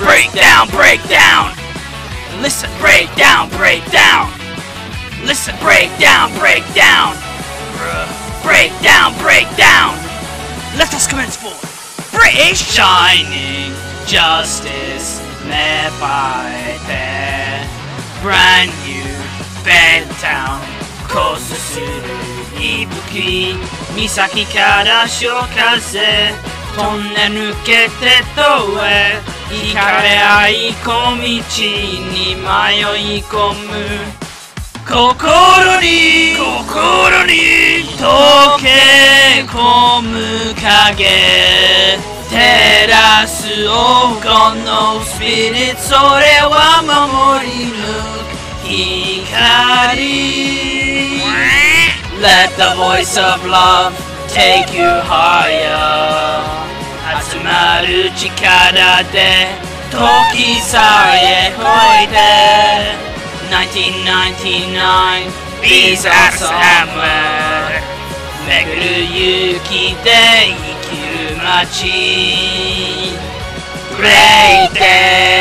break down, break down. Listen, break down, break down. Listen, break down, break down. Break down, break down. Let us commence for British Shining Justice 芽生えて Brand new Bedtown コースする息吹岬から潮風トンネル抜けて遠へ 行かれ合い小道に迷い込む心に心に溶け込む影照らす黄金のスピリッツそれは守り抜く光 Let the voice of love take you higher 集まる力で時さえ超えて1999 Peace of Summer 巡る勇気で生きる街 Great Day